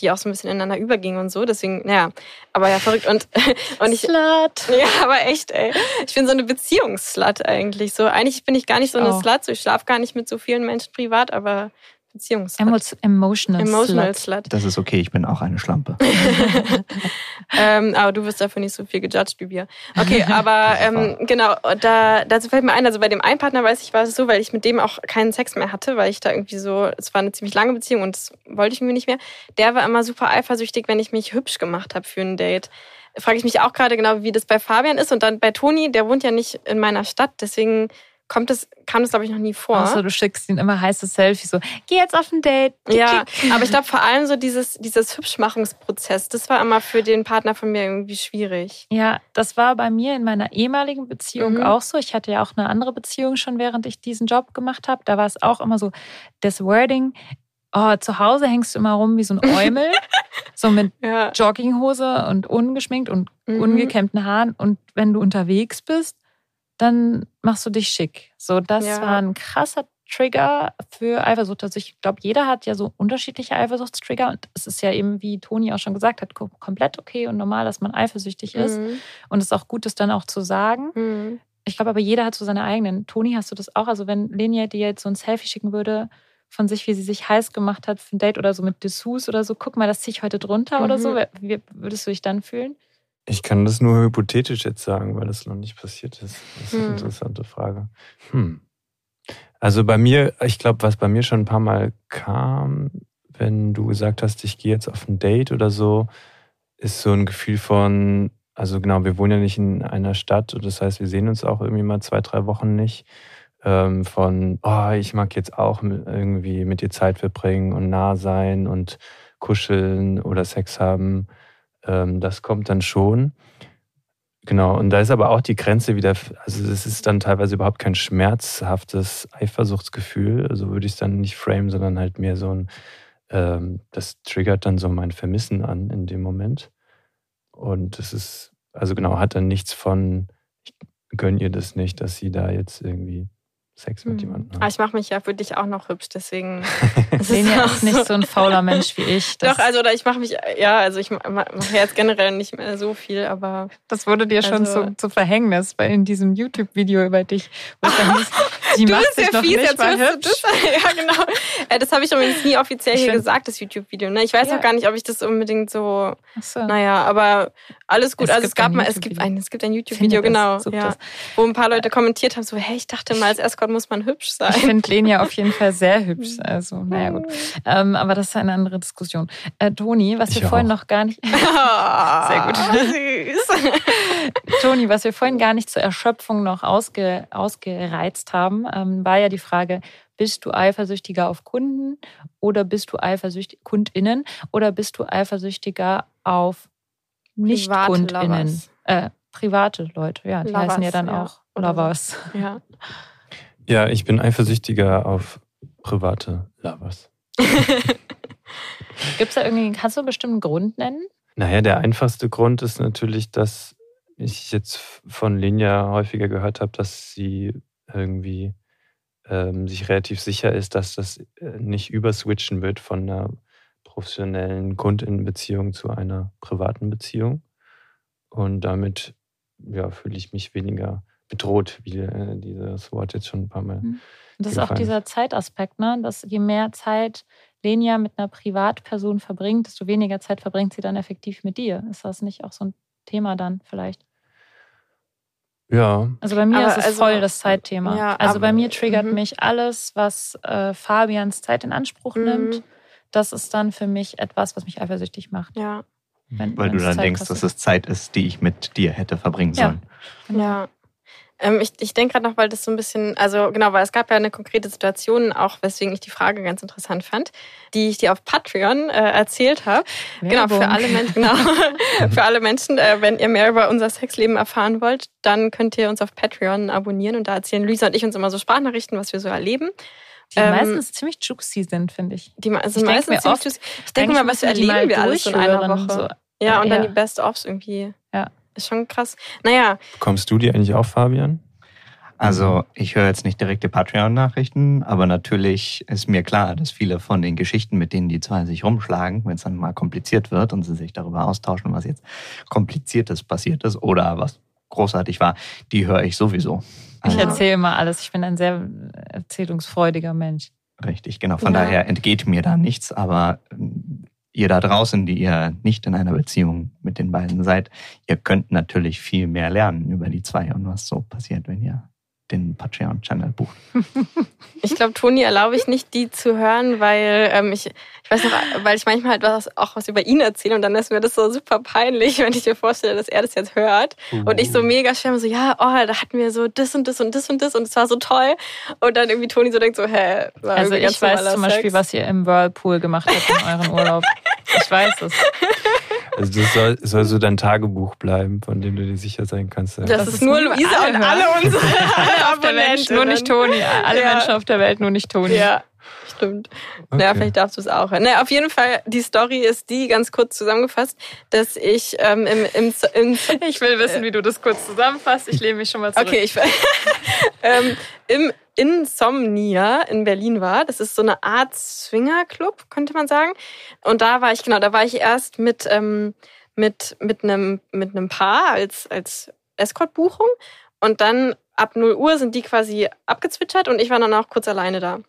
die auch so ein bisschen ineinander übergingen und so. Deswegen, naja, aber ja verrückt und und ich Slut. ja, aber echt, ey. Ich bin so eine Beziehungsslut eigentlich. So eigentlich bin ich gar nicht so eine Auch. Slut. So, ich schlafe gar nicht mit so vielen Menschen privat, aber Beziehungsslut. Emo emotional, Emotional Slut. Slut. Das ist okay, ich bin auch eine Schlampe. ähm, aber du wirst dafür nicht so viel gejudged wie wir. Okay, aber ähm, genau, da, dazu fällt mir ein, also bei dem einen Partner weiß ich, war es so, weil ich mit dem auch keinen Sex mehr hatte, weil ich da irgendwie so, es war eine ziemlich lange Beziehung und das wollte ich irgendwie nicht mehr. Der war immer super eifersüchtig, wenn ich mich hübsch gemacht habe für ein Date. Frage ich mich auch gerade genau, wie das bei Fabian ist. Und dann bei Toni, der wohnt ja nicht in meiner Stadt, deswegen kommt das, kam das, glaube ich, noch nie vor. Außer du schickst ihn immer heiße Selfies so, geh jetzt auf ein Date. Ja, aber ich glaube vor allem so dieses, dieses Hübschmachungsprozess, das war immer für den Partner von mir irgendwie schwierig. Ja, das war bei mir in meiner ehemaligen Beziehung Mhm. auch so. Ich hatte ja auch eine andere Beziehung schon, während ich diesen Job gemacht habe. Da war es auch immer so, das Wording, oh, zu Hause hängst du immer rum wie so ein Eumel, so mit Ja. Jogginghose und ungeschminkt und Mhm. ungekämmten Haaren. Und wenn du unterwegs bist, dann machst du dich schick. So, das Ja. war ein krasser Trigger für Eifersucht. Also ich glaube, jeder hat ja so unterschiedliche Eifersuchtstrigger und es ist ja eben, wie Toni auch schon gesagt hat, kom- komplett okay und normal, dass man eifersüchtig ist. Mhm. Und es ist auch gut, das dann auch zu sagen. Mhm. Ich glaube aber, jeder hat so seine eigenen. Toni, hast du das auch? Also wenn Lenia dir jetzt so ein Selfie schicken würde von sich, wie sie sich heiß gemacht hat für ein Date oder so mit Dessous oder so, guck mal, das ziehe ich heute drunter oder Mhm. so, wie würdest du dich dann fühlen? Ich kann das nur hypothetisch jetzt sagen, weil das noch nicht passiert ist. Das ist eine Hm. interessante Frage. Hm. Also bei mir, ich glaube, was bei mir schon ein paar Mal kam, wenn du gesagt hast, ich gehe jetzt auf ein Date oder so, ist so ein Gefühl von, also genau, wir wohnen ja nicht in einer Stadt und das heißt, wir sehen uns auch irgendwie mal zwei, drei Wochen nicht. Ähm, von, oh, ich mag jetzt auch irgendwie mit dir Zeit verbringen und nah sein und kuscheln oder Sex haben. Ähm, das kommt dann schon. Genau, und da ist aber auch die Grenze wieder, also es ist dann teilweise überhaupt kein schmerzhaftes Eifersuchtsgefühl, also würde ich es dann nicht framen, sondern halt mehr so ein, ähm, das triggert dann so mein Vermissen an in dem Moment. Und es ist, also genau, hat dann nichts von, ich gönn ihr das nicht, dass sie da jetzt irgendwie Sex mit Mhm. jemandem Aber hat. ich mache mich ja für dich auch noch hübsch, deswegen. es Lenia auch ist nicht so ein fauler Mensch wie ich. Doch, also oder ich mache mich, ja, also ich mache jetzt generell nicht mehr so viel, aber das wurde dir schon Also- zu, zu Verhängnis bei in diesem YouTube-Video über dich. Wo es dann hieß, sie du macht bist sich ja fies, nicht jetzt hübsch. das. Ja, genau. Äh, Das habe ich übrigens nie offiziell Ich hier gesagt, das YouTube-Video. Ne? Ich weiß Ja. auch gar nicht, ob ich das unbedingt so, Ach so. naja, aber alles gut. Es also es gibt gab ein mal, es gibt YouTube-Video. ein, es gibt ein YouTube-Video, genau, sucht ja, wo ein paar Leute kommentiert haben, so, hey, ich dachte mal, als Escort muss man hübsch sein. Ich finde Lenia auf jeden Fall sehr hübsch. Also, naja, gut. Ähm, aber das ist eine andere Diskussion. Äh, Toni, was Ich wir vorhin auch. noch gar nicht. Sehr gut. Süß. Toni, was wir vorhin gar nicht zur Erschöpfung noch ausge, ausgereizt haben, ähm, war ja die Frage, bist du eifersüchtiger auf Kunden oder bist du eifersüchtig, KundInnen oder bist du eifersüchtiger auf Private Nicht-KundInnen? Lovers. Äh, private Leute, ja, die Lovers, heißen ja dann ja. auch. Lovers. Ja. Ja, ich bin eifersüchtiger auf private Lovers. Gibt es da irgendwie, kannst du einen bestimmten Grund nennen? Naja, der einfachste Grund ist natürlich, dass ich jetzt von Linja häufiger gehört habe, dass sie irgendwie ähm, sich relativ sicher ist, dass das äh, nicht überswitchen wird von einer professionellen Kundinnenbeziehung zu einer privaten Beziehung. Und damit ja, fühle ich mich weniger bedroht, wie äh, dieses Wort jetzt schon ein paar Mal. Und das ist auch gefallen. dieser Zeitaspekt, ne? dass je mehr Zeit Lenia mit einer Privatperson verbringt, desto weniger Zeit verbringt sie dann effektiv mit dir. Ist das nicht auch so ein Thema dann vielleicht? Ja, Also bei mir Aber ist es also- voll das Zeitthema. Ja, also aber- bei mir triggert mhm. mich alles, was äh, Fabians Zeit in Anspruch Mhm. nimmt. das ist dann für mich etwas, was mich eifersüchtig macht. Ja. Wenn, Weil du dann Zeit denkst, kostet. dass es Zeit ist, die ich mit dir hätte verbringen Ja. sollen. Ja. Ähm, ich ich denke gerade noch, weil das so ein bisschen, also genau, weil es gab ja eine konkrete Situation, auch weswegen ich die Frage ganz interessant fand, die ich dir auf Patreon äh, erzählt habe. Genau, für alle Menschen, genau. für alle Menschen, äh, wenn ihr mehr über unser Sexleben erfahren wollt, dann könnt ihr uns auf Patreon abonnieren und da erzählen Luisa und ich uns immer so Sprachnachrichten, was wir so erleben. Die ähm, meistens ziemlich juicy sind, finde ich. Die, also Ich meistens mir ziemlich oft, süß. Ich denke mal, was erleben wir alles in einer Woche? so. Ja, und dann Ja. die Best-ofs irgendwie. Ist schon krass. Naja, Bekommst du die eigentlich auch, Fabian? Also ich höre jetzt nicht direkt die Patreon-Nachrichten, aber natürlich ist mir klar, dass viele von den Geschichten, mit denen die zwei sich rumschlagen, wenn es dann mal kompliziert wird und sie sich darüber austauschen, was jetzt kompliziertes passiert ist oder was großartig war, die höre ich sowieso. Ich Also, erzähle immer alles. Ich bin ein sehr erzählungsfreudiger Mensch. Richtig, genau. Von Ja. daher entgeht mir da nichts, aber ihr da draußen, die ihr nicht in einer Beziehung mit den beiden seid, ihr könnt natürlich viel mehr lernen über die zwei und was so passiert, wenn ihr den Patreon-Channel bucht. Ich glaube, Toni erlaube ich nicht, die zu hören, weil ähm, ich, ich weiß noch, weil ich manchmal halt was, auch was über ihn erzähle und dann ist mir das so super peinlich, wenn ich mir vorstelle, dass er das jetzt hört. Und ich so mega schwer so, ja, oh, da hatten wir so das und das und das und das und es war so toll. Und dann irgendwie Toni so denkt so, hä, war Also ich ganz weiß zum Beispiel, Sex. was ihr im Whirlpool gemacht habt in euren Urlaub. Ich weiß es. Also das soll, soll so dein Tagebuch bleiben, von dem du dir sicher sein kannst. Das, Das ist ist nur Luisa alle und alle unsere Alle auf der Welt, nur nicht Toni. Alle Ja. Menschen auf der Welt, nur nicht Toni. Ja, stimmt. Okay. Naja, vielleicht darfst du es auch. Naja, auf jeden Fall, die Story ist die, ganz kurz zusammengefasst, dass ich ähm, im, im, im Ich will wissen, wie du das kurz zusammenfasst. Ich lehne mich schon mal zurück. Okay, ich ähm, im Insomnia in Berlin war. Das ist so eine Art Swingerclub, könnte man sagen. Und da war ich, genau, da war ich erst mit, ähm, mit, mit, einem, mit einem Paar als, als Escort-Buchung. Und dann ab 0 Uhr sind die quasi abgezwitschert und ich war dann auch kurz alleine da.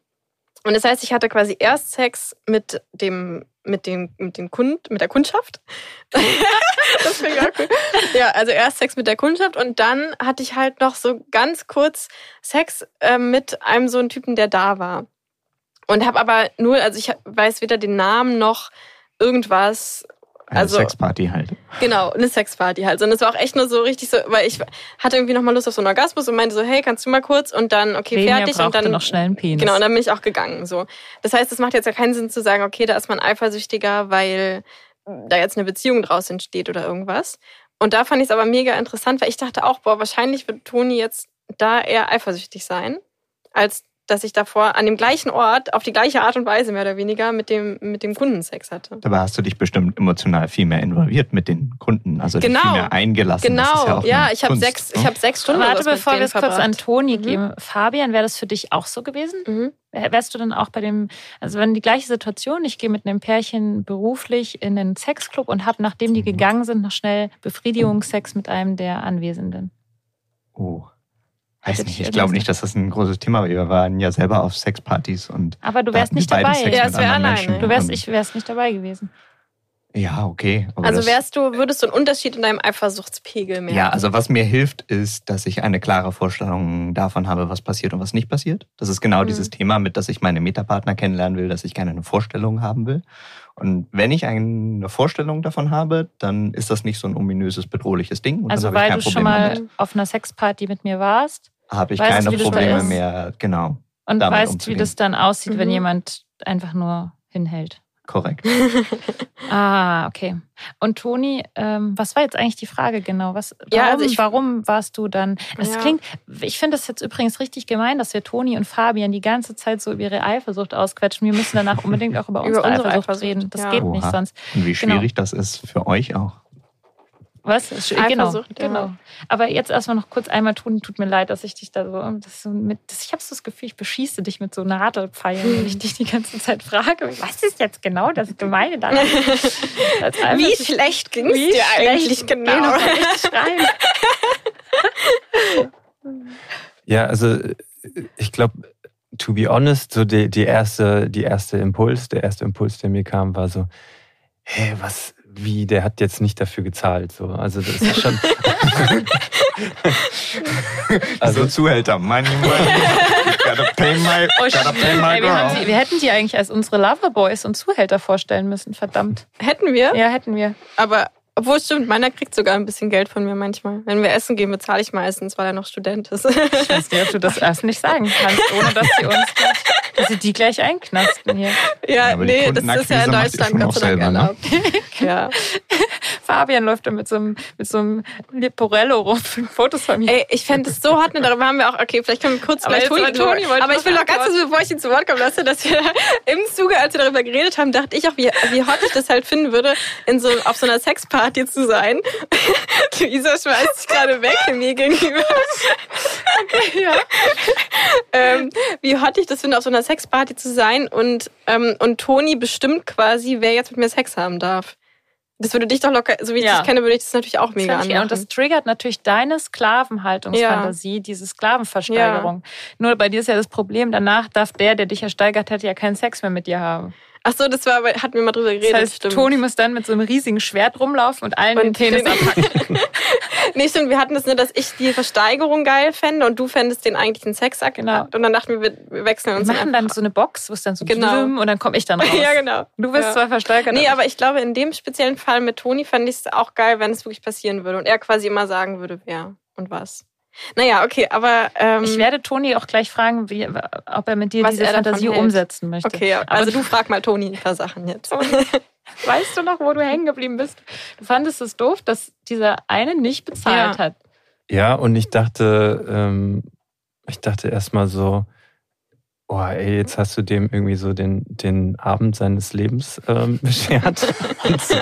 Und das heißt, ich hatte quasi erst Sex mit dem, mit dem, mit dem Kund, mit der Kundschaft. das finde ich auch cool. Ja, also erst Sex mit der Kundschaft und dann hatte ich halt noch so ganz kurz Sex äh, mit einem so einen Typen, der da war. Und habe aber nur, also ich weiß weder den Namen noch irgendwas. Eine Also- Sexparty halt. Genau, eine Sexparty halt. Und es war auch echt nur so richtig so, weil ich hatte irgendwie nochmal Lust auf so einen Orgasmus und meinte so, hey, kannst du mal kurz? Und dann, okay, Xenia fertig. Und dann noch schnell einen Penis. Genau, und dann bin ich auch gegangen. So. Das heißt, es macht jetzt ja keinen Sinn zu sagen, okay, da ist man eifersüchtiger, weil da jetzt eine Beziehung draus entsteht oder irgendwas. Und da fand ich es aber mega interessant, weil ich dachte auch, boah, wahrscheinlich wird Toni jetzt da eher eifersüchtig sein, als dass ich davor an dem gleichen Ort, auf die gleiche Art und Weise mehr oder weniger mit dem, mit dem Kunden Sex hatte. Dabei hast du dich bestimmt emotional viel mehr involviert mit den Kunden, also dich Genau. viel mehr eingelassen. Das ist Genau, auch ja, eine ich habe sechs, ne? ich habe sechs Stunden. Warte, bevor wir es kurz an. Toni Mhm. geben. Fabian, wäre das für dich auch so gewesen? Mhm. Wär- Wärst du dann auch bei dem, also wenn die gleiche Situation, ich gehe mit einem Pärchen beruflich in den Sexclub und habe, nachdem die Mhm. gegangen sind, noch schnell Befriedigungssex mit einem der Anwesenden. Oh. Weiß nicht, ich glaube nicht, dass das ein großes Thema war. Wir waren ja selber auf Sexpartys und Aber du wärst nicht dabei. Sex Ja, mit es wär anderen alleine. Menschen. Du wärst, ich wärst nicht dabei gewesen. Ja, okay. aber Also wärst du, würdest du einen Unterschied in deinem Eifersuchtspegel merken? Ja, also was mir hilft, ist, dass ich eine klare Vorstellung davon habe, was passiert und was nicht passiert. Das ist genau Mhm. dieses Thema, mit dass ich meine Metapartner kennenlernen will, dass ich gerne eine Vorstellung haben will. Und wenn ich eine Vorstellung davon habe, dann ist das nicht so ein ominöses, bedrohliches Ding. Und Also weil ich du kein schon Problem mal damit. auf einer Sexparty mit mir warst Habe ich weißt keine wie Probleme mehr. Genau, und Damit weißt, wie umzugehen. das dann aussieht, wenn Mhm. jemand einfach nur hinhält. korrekt. Ah, okay. Und Toni, ähm, was war jetzt eigentlich die Frage genau? Was, warum, Ja, also ich- warum warst du dann? Es Ja. klingt, ich finde das jetzt übrigens richtig gemein, dass wir Toni und Fabian die ganze Zeit so über ihre Eifersucht ausquetschen. Wir müssen danach unbedingt auch über unsere, Über unsere Eifersucht, Eifersucht, reden. Das ja. geht nicht Oha. sonst. Und wie Genau. schwierig das ist für euch auch. Was? Genau, ja. genau. Aber jetzt erstmal noch kurz einmal, Toni, tut mir leid, dass ich dich da so, das so mit, das, ich habe so das Gefühl, ich beschieße dich mit so Nadelpfeilen, wenn ich dich die ganze Zeit frage, was ist jetzt genau das Gemeine daran? Wie schlecht ging es dir schlecht eigentlich genau? Ja, also ich glaube, to be honest, so die, die erste, die erste Impuls, der erste Impuls, der mir kam, war so, hey, was, wie, der hat jetzt nicht dafür gezahlt. So. Also das ist schon. also so Zuhälter, money, money. Gotta pay my, Oh, gotta pay my Ey, wir, haben girl. die, wir hätten die eigentlich als unsere Loverboys und Zuhälter vorstellen müssen, verdammt. Hätten wir, Ja, hätten wir. aber obwohl es stimmt, meiner kriegt sogar ein bisschen Geld von mir manchmal. Wenn wir essen gehen, bezahle ich meistens, weil er noch Student ist. Ich weiß nicht, ob du das erst nicht sagen kannst, ohne dass sie uns gleich, dass sie die gleich einknasten hier. ja, die nee, das ist ja in Deutschland Gott auch sei Dank ne? erlaubt. ja. Fabian läuft da mit so einem, mit so einem Leporello rum für Fotos von mir. Ey, ich fände es so hot, ne, darüber haben wir auch, okay, vielleicht können wir kurz Aber gleich Toni, Toni, wollte Aber ich will noch ganz kurz, bevor ich ihn zu Wort kommen lasse, dass wir im Zuge, als wir darüber geredet haben, dachte ich auch, wie, wie hot ich das halt finden würde, in so, auf so einer Sexparty zu sein. Luisa schmeißt sich gerade weg mir gegenüber. Ja. ähm, wie hot ich das finde, auf so einer Sexparty zu sein und, ähm, und Toni bestimmt quasi, wer jetzt mit mir Sex haben darf. Das würde dich doch locker, so wie ich Ja. dich kenne, würde ich das natürlich auch mega anmachen. und das triggert natürlich deine Sklavenhaltungsfantasie, diese Sklavenversteigerung. Nur bei dir ist ja das Problem, danach darf der, der dich ersteigert hat, ja keinen Sex mehr mit dir haben. Ach so, das war, hatten wir mal drüber geredet. Das heißt, stimmt. Toni muss dann mit so einem riesigen Schwert rumlaufen und allen den Und Penis den- abhacken. Nee, stimmt, wir hatten das nur, dass ich die Versteigerung geil fände und du fändest den eigentlichen Sexakt. Genau. Und dann dachten wir, wir- wir wechseln Wir uns machen dann so eine Box, wo es dann so Genau. und dann komme ich dann raus. Ja, genau. Du bist Ja. zwar versteigert. Nee, aber aber ich glaube, in dem speziellen Fall mit Toni fände ich es auch geil, wenn es wirklich passieren würde und er quasi immer sagen würde, wer und was. Naja, okay, aber. Ähm, ich werde Toni auch gleich fragen, wie, ob er mit dir diese Fantasie umsetzen möchte. Okay, ja, also du- du frag mal Toni ein paar Sachen jetzt. Weißt du noch, wo du hängen geblieben bist? Du fandest es doof, dass dieser eine nicht bezahlt Ja. hat. Ja, und ich dachte, ähm, ich dachte erstmal so, oh ey, jetzt hast du dem irgendwie so den, den Abend seines Lebens ähm, beschert. Und so.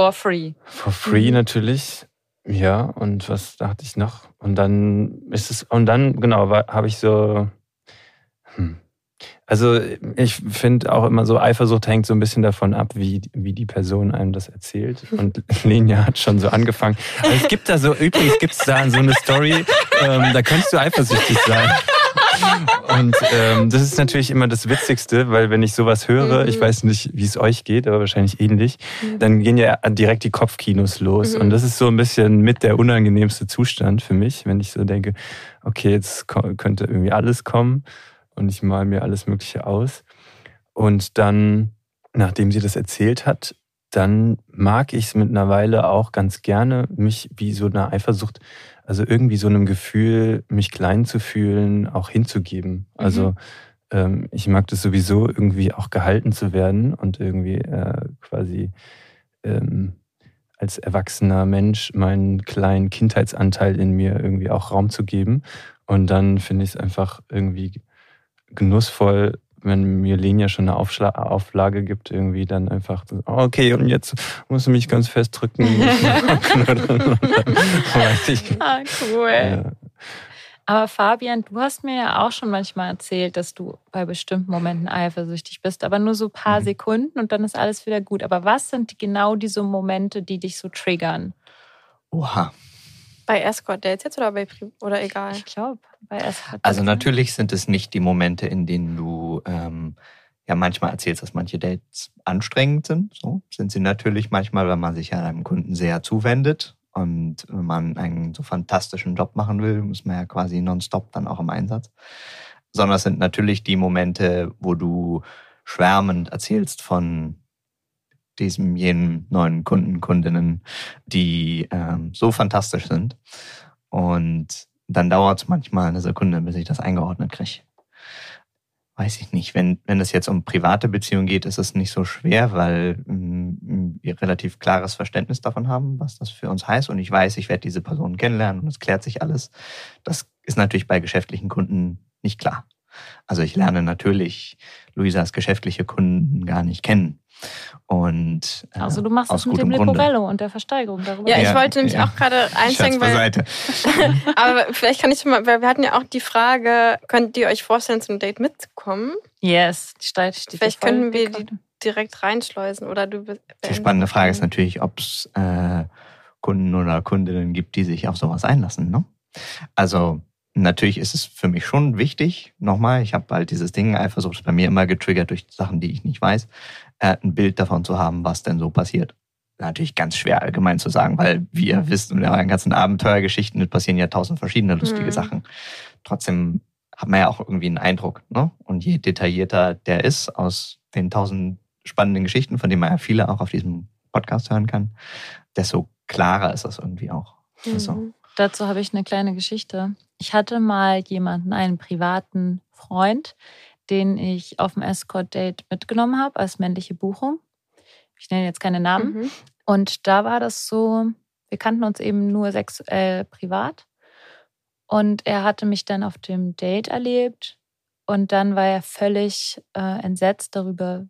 For free. For free Mhm. natürlich. Ja, und was dachte ich noch? Und dann ist es, und dann, genau, habe ich so, hm. also ich finde auch immer so, Eifersucht hängt so ein bisschen davon ab, wie, wie die Person einem das erzählt. Und Lenia hat schon so angefangen. Aber es gibt da so, übrigens gibt es da so eine Story, ähm, da könntest du eifersüchtig sein. Und ähm, das ist natürlich immer das Witzigste, weil wenn ich sowas höre, Mhm. ich weiß nicht, wie es euch geht, aber wahrscheinlich ähnlich, dann gehen ja direkt die Kopfkinos los. Mhm. Und das ist so ein bisschen mit der unangenehmste Zustand für mich, wenn ich so denke, okay, jetzt könnte irgendwie alles kommen und ich mal mir alles Mögliche aus. Und dann, nachdem sie das erzählt hat, dann mag ich es mittlerweile auch ganz gerne, mich wie so eine Eifersucht, also irgendwie so einem Gefühl, mich klein zu fühlen, auch hinzugeben. Also ähm, ich mag das sowieso irgendwie auch gehalten zu werden und irgendwie äh, quasi ähm, als erwachsener Mensch meinen kleinen Kindheitsanteil in mir irgendwie auch Raum zu geben. Und dann finde ich es einfach irgendwie genussvoll, wenn mir Lenia schon eine Aufschla Auflage gibt, irgendwie dann einfach, so, okay, und jetzt musst du mich ganz fest drücken. Weiß ich. Ah, cool. Ja. Aber Fabian, du hast mir ja auch schon manchmal erzählt, dass du bei bestimmten Momenten eifersüchtig bist, aber nur so ein paar Mhm. Sekunden und dann ist alles wieder gut. Aber was sind genau diese Momente, die dich so triggern? Oha. Bei Escort Dates jetzt oder bei Pri oder egal? Ich glaube, bei es hat Also natürlich sind es nicht die Momente, in denen du ähm, ja manchmal erzählst, dass manche Dates anstrengend sind. So sind sie natürlich manchmal, wenn man sich ja einem Kunden sehr zuwendet und wenn man einen so fantastischen Job machen will, muss man ja quasi nonstop dann auch im Einsatz. Sondern es sind natürlich die Momente, wo du schwärmend erzählst von diesem jenen neuen Kunden, Kundinnen, die ähm, so fantastisch sind. Und dann dauert es manchmal eine Sekunde, bis ich das eingeordnet kriege. Weiß ich nicht. Wenn, wenn es jetzt um private Beziehungen geht, ist es nicht so schwer, weil ähm, wir relativ klares Verständnis davon haben, was das für uns heißt. Und ich weiß, ich werde diese Person kennenlernen und es klärt sich alles. Das ist natürlich bei geschäftlichen Kunden nicht klar. Also ich lerne natürlich Luisas geschäftliche Kunden gar nicht kennen. Und äh, Also du machst es mit dem. Leporello und der Versteigerung darüber. Ja, ich Ja, wollte nämlich ja. auch gerade einsteigen, weil, aber vielleicht kann ich schon mal, weil wir hatten ja auch die Frage, könnt ihr euch vorstellen, zum Date mitzukommen? Yes, die steht, steht Vielleicht können wir die direkt reinschleusen oder du Die spannende Frage ist natürlich, ob es äh, Kunden oder Kundinnen gibt, die sich auf sowas einlassen. Ne? Also, natürlich ist es für mich schon wichtig, nochmal, ich habe halt dieses Ding, Eifersucht ist bei mir immer getriggert durch Sachen, die ich nicht weiß, äh, ein Bild davon zu haben, was denn so passiert. Natürlich ganz schwer allgemein zu sagen, weil, wie ihr wisst, in euren ganzen Abenteuergeschichten passieren ja tausend verschiedene lustige Mhm. Sachen. Trotzdem hat man ja auch irgendwie einen Eindruck. Ne? Und je detaillierter der ist aus den tausend spannenden Geschichten, von denen man ja viele auch auf diesem Podcast hören kann, desto klarer ist das irgendwie auch. Also, Mhm. Dazu habe ich eine kleine Geschichte. Ich hatte mal jemanden, einen privaten Freund, den ich auf dem Escort-Date mitgenommen habe als männliche Buchung. Ich nenne jetzt keine Namen. Mhm. Und da war das so, wir kannten uns eben nur sexuell privat. Und er hatte mich dann auf dem Date erlebt. Und dann war er völlig äh, entsetzt darüber,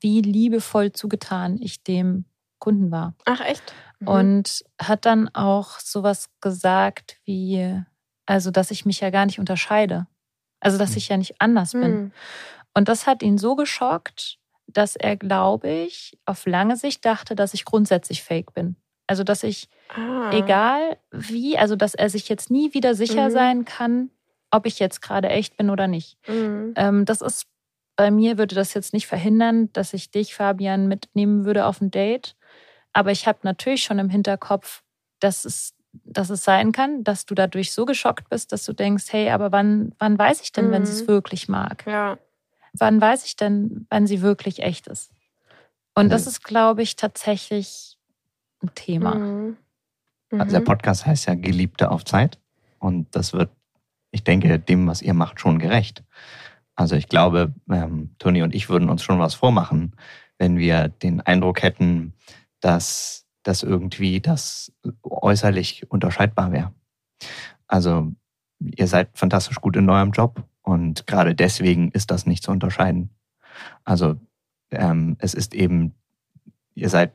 wie liebevoll zugetan ich dem Kunden war. Ach, echt? Mhm. Und hat dann auch sowas gesagt wie, also dass ich mich ja gar nicht unterscheide. Also dass ich ja nicht anders bin. Mhm. Und das hat ihn so geschockt, dass er, glaube ich, auf lange Sicht dachte, dass ich grundsätzlich fake bin. Also dass ich, Ah. egal wie, also dass er sich jetzt nie wieder sicher Mhm. sein kann, ob ich jetzt gerade echt bin oder nicht. Mhm. Ähm, das ist bei mir würde das jetzt nicht verhindern, dass ich dich, Fabian, mitnehmen würde auf ein Date. Aber ich habe natürlich schon im Hinterkopf, dass es, dass es sein kann, dass du dadurch so geschockt bist, dass du denkst, hey, aber wann, wann weiß ich denn, wenn sie es Mhm. wirklich mag? Ja. Wann weiß ich denn, wann sie wirklich echt ist? Und das Also- ist, glaube ich, tatsächlich ein Thema. Mhm. Also der Mhm. Podcast heißt ja Geliebte auf Zeit. Und das wird, ich denke, dem, was ihr macht, schon gerecht. Also ich glaube, ähm, Toni und ich würden uns schon was vormachen, wenn wir den Eindruck hätten, dass das irgendwie das äußerlich unterscheidbar wäre. Also ihr seid fantastisch gut in eurem Job und gerade deswegen ist das nicht zu unterscheiden. Also ähm, es ist eben, ihr seid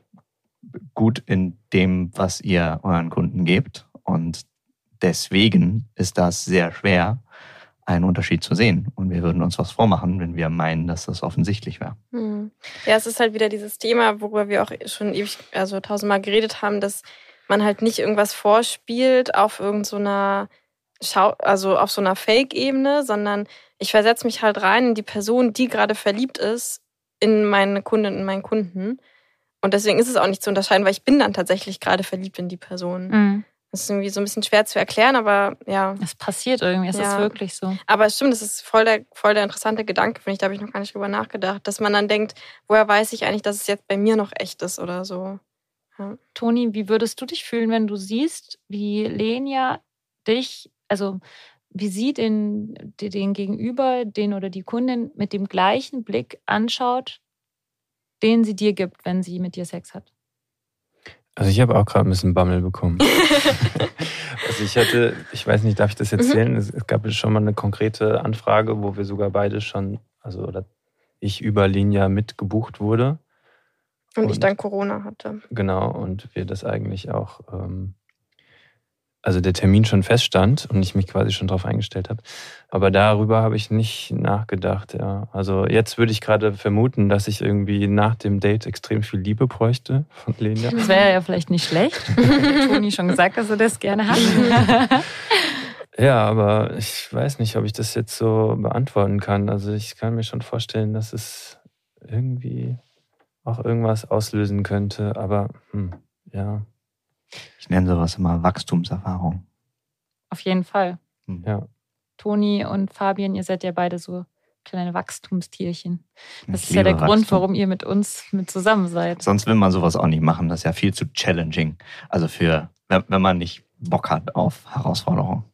gut in dem, was ihr euren Kunden gebt und deswegen ist das sehr schwer, einen Unterschied zu sehen. Und wir würden uns was vormachen, wenn wir meinen, dass das offensichtlich wäre. Mhm. Ja, es ist halt wieder dieses Thema, worüber wir auch schon ewig, also tausendmal geredet haben, dass man halt nicht irgendwas vorspielt auf irgendeiner Schau, also auf so einer Fake-Ebene, sondern ich versetze mich halt rein in die Person, die gerade verliebt ist, in meine Kundin, in meinen Kunden. Und deswegen ist es auch nicht zu unterscheiden, weil ich bin dann tatsächlich gerade verliebt in die Person. Mhm. Das ist irgendwie so ein bisschen schwer zu erklären, aber ja. Es passiert irgendwie, es ist Ja. wirklich so. Aber es stimmt, das ist voll der, voll der interessante Gedanke, finde ich. Da habe ich noch gar nicht drüber nachgedacht, dass man dann denkt, woher weiß ich eigentlich, dass es jetzt bei mir noch echt ist oder so. Toni, wie würdest du dich fühlen, wenn du siehst, wie Lenia dich, also wie sie den, den Gegenüber, den oder die Kundin mit dem gleichen Blick anschaut, den sie dir gibt, wenn sie mit dir Sex hat? Also ich habe auch gerade ein bisschen Bammel bekommen. also ich hatte, ich weiß nicht, darf ich das erzählen? Es, es gab schon mal eine konkrete Anfrage, wo wir sogar beide schon, also oder ich über Linia mitgebucht wurde. Und, ich Und- dann Corona hatte. Genau, und wir das eigentlich auch, ähm, also der Termin schon feststand und ich mich quasi schon darauf eingestellt habe. Aber darüber habe ich nicht nachgedacht, ja. Also jetzt würde ich gerade vermuten, dass ich irgendwie nach dem Date extrem viel Liebe bräuchte von Lenia. Das wäre ja vielleicht nicht schlecht. Toni schon gesagt, dass er das gerne hat. Ja, aber ich weiß nicht, ob ich das jetzt so beantworten kann. Also ich kann mir schon vorstellen, dass es irgendwie auch irgendwas auslösen könnte. Aber hm, ja, Ich nenne sowas immer Wachstumserfahrung. Auf jeden Fall. Hm. ja. Toni und Fabian, ihr seid ja beide so kleine Wachstumstierchen. Das Ich ist ja der liebe Grund, Wachstum. warum ihr mit uns mit zusammen seid. Sonst will man sowas auch nicht machen. Das ist ja viel zu challenging. Also für, wenn wenn man nicht Bock hat auf Herausforderungen.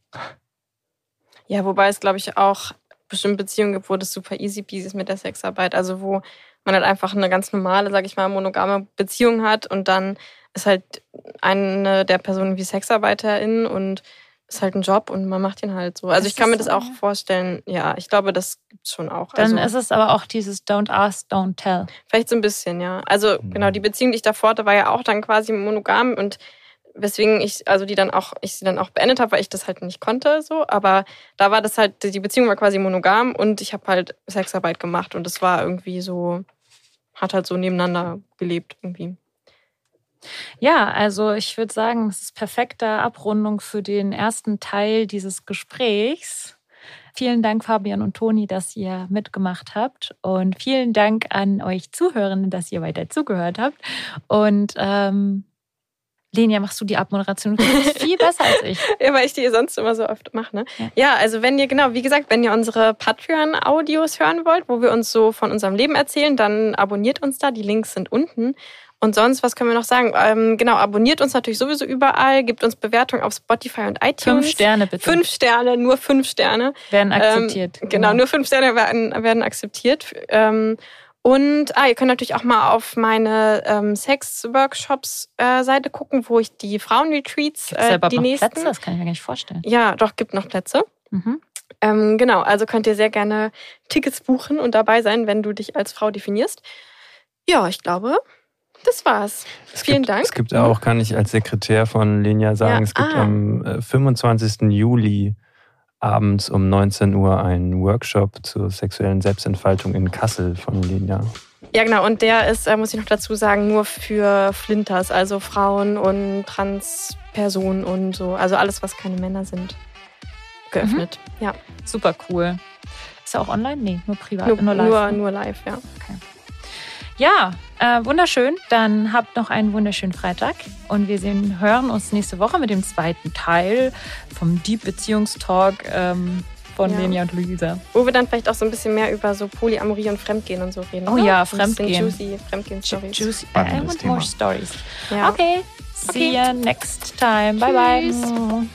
Ja, wobei es, glaube ich, auch bestimmte Beziehungen gibt, wo das super easy peasy ist mit der Sexarbeit. Also wo man halt einfach eine ganz normale, sag ich mal, monogame Beziehung hat und dann ist halt eine der Personen wie Sexarbeiterin und ist halt ein Job und man macht ihn halt so. Also Ist ich kann mir das auch vorstellen. Ja, ich glaube, das gibt's schon auch. Dann also, ist es aber auch dieses Don't ask, don't tell. Vielleicht so ein bisschen, ja. Also Mhm. genau, die Beziehung, die ich davor hatte, war ja auch dann quasi monogam und weswegen ich, also die dann auch, ich sie dann auch beendet habe, weil ich das halt nicht konnte, so. Aber da war das halt, die Beziehung war quasi monogam und ich habe halt Sexarbeit gemacht und das war irgendwie so, hat halt so nebeneinander gelebt irgendwie. Ja, also ich würde sagen, es ist perfekte Abrundung für den ersten Teil dieses Gesprächs. Vielen Dank, Fabian und Toni, dass ihr mitgemacht habt. Und vielen Dank an euch Zuhörenden, dass ihr weiter zugehört habt. Und ähm, Lenia, machst du die Abmoderation? Du viel besser als ich. Ja, weil ich die sonst immer so oft mache. Ne? Ja. Ja. also wenn ihr, genau, wie gesagt, wenn ihr unsere Patreon-Audios hören wollt, wo wir uns so von unserem Leben erzählen, dann abonniert uns da. Die Links sind unten. Und sonst, was können wir noch sagen? Ähm, genau, abonniert uns natürlich sowieso überall, gibt uns Bewertungen auf Spotify und iTunes. Fünf Sterne bitte. Fünf Sterne, nur fünf Sterne. werden akzeptiert. Ähm, genau, nur fünf Sterne werden, werden akzeptiert. Ähm, und ah, ihr könnt natürlich auch mal auf meine ähm, Sex-Workshops-Seite gucken, wo ich die Frauenretreats, äh, überhaupt die noch nächsten. Plätze? Das kann ich mir gar nicht vorstellen. Ja, doch, gibt noch Plätze. Mhm. Ähm, genau, also könnt ihr sehr gerne Tickets buchen und dabei sein, wenn du dich als Frau definierst. Ja, ich glaube, das war's. Es Vielen gibt, Dank. Es gibt auch, kann ich als Sekretär von Lenia sagen, Ja, es gibt ah. am äh, 25. Juli abends um 19 Uhr einen Workshop zur sexuellen Selbstentfaltung in Kassel von Lenia. Ja, genau. Und der ist, äh, muss ich noch dazu sagen, nur für Flinters, also Frauen und Transpersonen und so. Also alles, was keine Männer sind, geöffnet. Ja, Super cool. Ist er auch online? Nee, nur privat, nur, nur, live. nur, ne? nur live, ja. Ja, äh, wunderschön. Dann habt noch einen wunderschönen Freitag und wir sehen, hören uns nächste Woche mit dem zweiten Teil vom Deep Beziehungstalk ähm, von Ja. Lenia und Luisa. Wo wir dann vielleicht auch so ein bisschen mehr über so Polyamorie und Fremdgehen und so reden. Oh oder? ja, Fremdgehen. Juicy Fremdgehen-Stories. Juicy. I want Thema. more stories. Ja. Okay. See Okay. you next time. Bye Tschüss. bye.